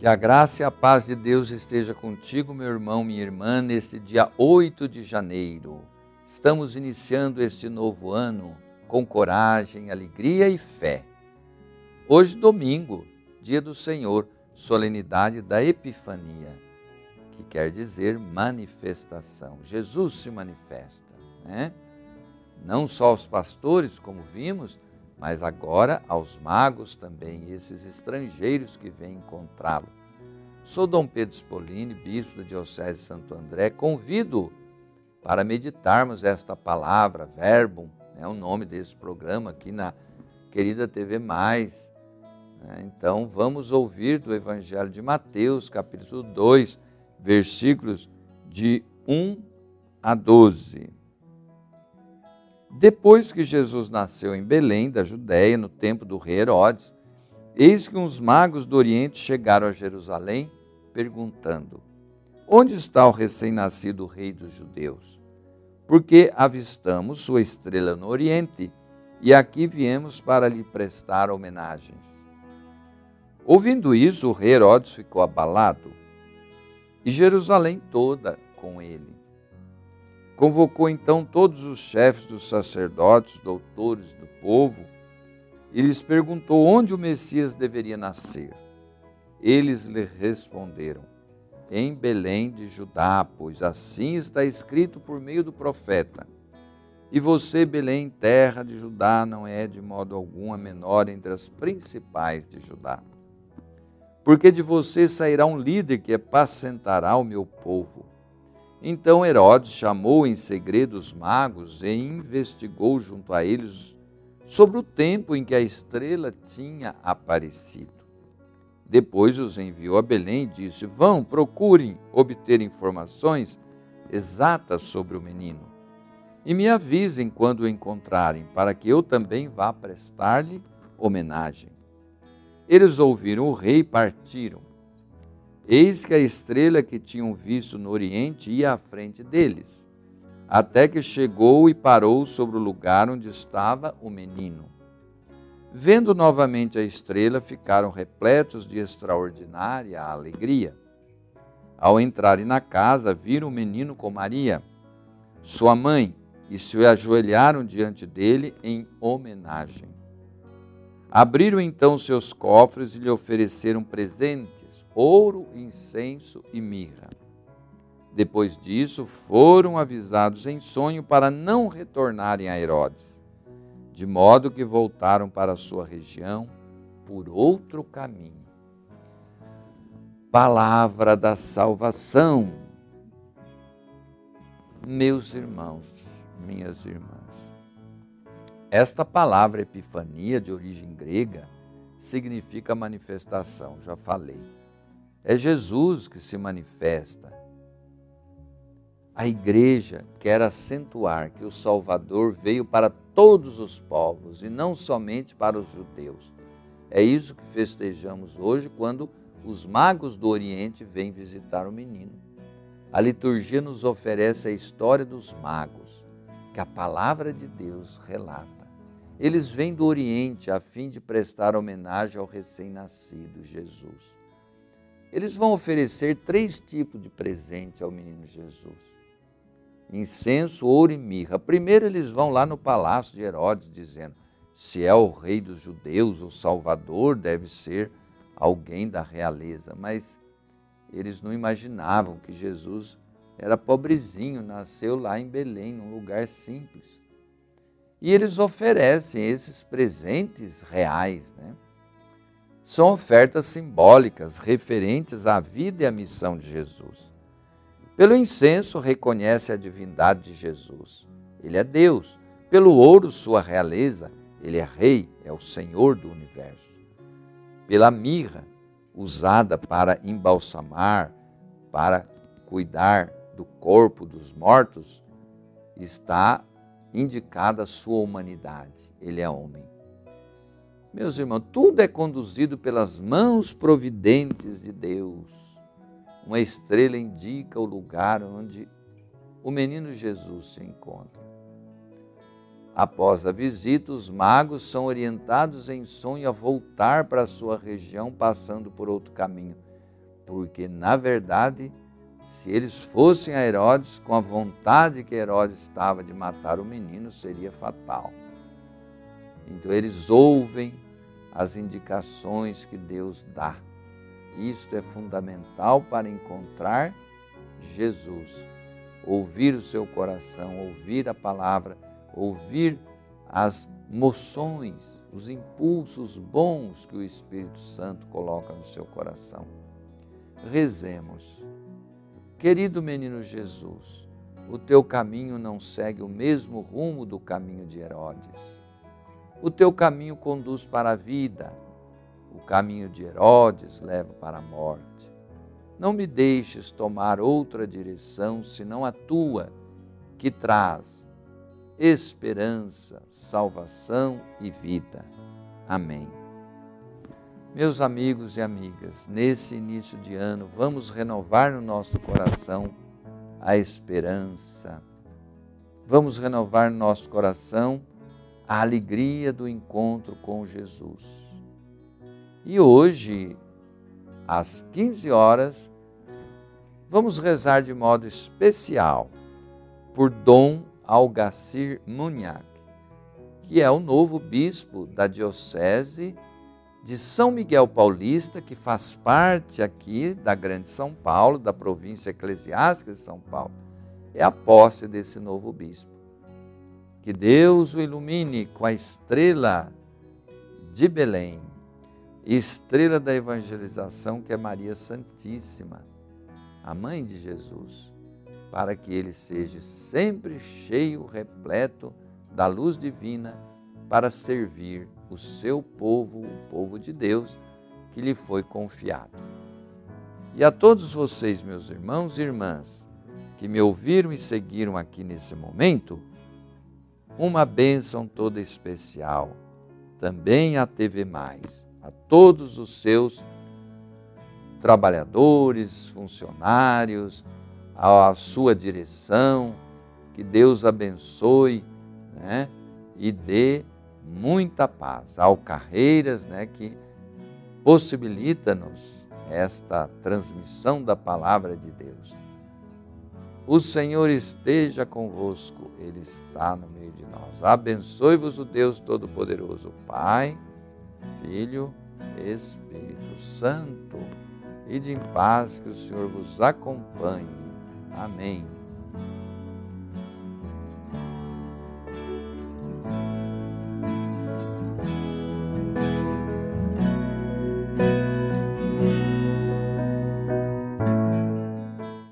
Que a graça e a paz de Deus esteja contigo, meu irmão, minha irmã, neste dia 8 de janeiro. Estamos iniciando este novo ano com coragem, alegria e fé. Hoje, domingo, dia do Senhor, solenidade da Epifania, que quer dizer manifestação. Jesus se manifesta, né? Não só aos pastores, como vimos, mas agora aos magos também, esses estrangeiros que vêm encontrá-lo. Sou Dom Pedro Spolini, bispo da Diocese de Santo André, convido para meditarmos esta palavra, verbum, é o nome desse programa aqui na querida TV Mais. Né? Então vamos ouvir do Evangelho de Mateus, capítulo 2, versículos de 1 a 12. Depois que Jesus nasceu em Belém, da Judéia, no tempo do rei Herodes, eis que uns magos do Oriente chegaram a Jerusalém, perguntando: Onde está o recém-nascido rei dos judeus? Porque avistamos sua estrela no Oriente e aqui viemos para lhe prestar homenagens. Ouvindo isso, o rei Herodes ficou abalado e Jerusalém toda com ele. Convocou então todos os chefes dos sacerdotes, doutores do povo, e lhes perguntou onde o Messias deveria nascer. Eles lhe responderam: Em Belém de Judá, pois assim está escrito por meio do profeta. E você, Belém, terra de Judá, não é de modo algum a menor entre as principais de Judá. Porque de você sairá um líder que apacentará o meu povo. Então Herodes chamou em segredo os magos e investigou junto a eles sobre o tempo em que a estrela tinha aparecido. Depois os enviou a Belém e disse: Vão, procurem obter informações exatas sobre o menino. E me avisem quando o encontrarem, para que eu também vá prestar-lhe homenagem. Eles ouviram o rei e partiram. Eis que a estrela que tinham visto no oriente ia à frente deles, até que chegou e parou sobre o lugar onde estava o menino. Vendo novamente a estrela, ficaram repletos de extraordinária alegria. Ao entrarem na casa, viram o menino com Maria, sua mãe, e se ajoelharam diante dele em homenagem. Abriram então seus cofres e lhe ofereceram presentes ouro, incenso e mirra. Depois disso, foram avisados em sonho para não retornarem a Herodes, de modo que voltaram para sua região por outro caminho. Palavra da salvação. Meus irmãos, minhas irmãs, esta palavra epifania, de origem grega, significa manifestação, já falei. É Jesus que se manifesta. A igreja quer acentuar que o Salvador veio para todos os povos e não somente para os judeus. É isso que festejamos hoje quando os magos do Oriente vêm visitar o menino. A liturgia nos oferece a história dos magos, que a palavra de Deus relata. Eles vêm do Oriente a fim de prestar homenagem ao recém-nascido Jesus. Eles vão oferecer três tipos de presente ao menino Jesus: incenso, ouro e mirra. Primeiro, eles vão lá no palácio de Herodes, dizendo: se é o rei dos judeus, o salvador, deve ser alguém da realeza. Mas eles não imaginavam que Jesus era pobrezinho, nasceu lá em Belém, num lugar simples. E eles oferecem esses presentes reais, né? São ofertas simbólicas referentes à vida e à missão de Jesus. Pelo incenso, reconhece a divindade de Jesus. Ele é Deus. Pelo ouro, sua realeza. Ele é Rei, é o Senhor do universo. Pela mirra, usada para embalsamar, para cuidar do corpo dos mortos, está indicada a sua humanidade. Ele é homem. Meus irmãos, tudo é conduzido pelas mãos providentes de Deus. Uma estrela indica o lugar onde o menino Jesus se encontra. Após a visita, os magos são orientados em sonho a voltar para a sua região, passando por outro caminho. Porque, na verdade, se eles fossem a Herodes, com a vontade que Herodes estava de matar o menino, seria fatal. Então, eles ouvem as indicações que Deus dá. Isto é fundamental para encontrar Jesus. Ouvir o seu coração, ouvir a palavra, ouvir as moções, os impulsos bons que o Espírito Santo coloca no seu coração. Rezemos. Querido menino Jesus, o teu caminho não segue o mesmo rumo do caminho de Herodes. O teu caminho conduz para a vida, o caminho de Herodes leva para a morte. Não me deixes tomar outra direção senão a tua, que traz esperança, salvação e vida. Amém. Meus amigos e amigas, nesse início de ano, vamos renovar no nosso coração a esperança. Vamos renovar no nosso coração a alegria do encontro com Jesus. E hoje, às 15 horas, vamos rezar de modo especial por Dom Algacir Munhac, que é o novo bispo da Diocese de São Miguel Paulista, que faz parte aqui da Grande São Paulo, da província eclesiástica de São Paulo. É a posse desse novo bispo. Que Deus o ilumine com a estrela de Belém, estrela da evangelização, que é Maria Santíssima, a mãe de Jesus para que ele seja sempre cheio, repleto da luz divina, para servir o seu povo, o povo de Deus, que lhe foi confiado. E a todos vocês, meus irmãos e irmãs, que me ouviram e seguiram aqui nesse momento, uma bênção toda especial, também a TV Mais, a todos os seus trabalhadores, funcionários, à sua direção, que Deus abençoe né, e dê muita paz. Ao Carreiras, né, que possibilita-nos esta transmissão da palavra de Deus. O Senhor esteja convosco, Ele está no meio de nós. Abençoe-vos o Deus Todo-Poderoso, Pai, Filho, Espírito Santo. E de paz que o Senhor vos acompanhe Amém.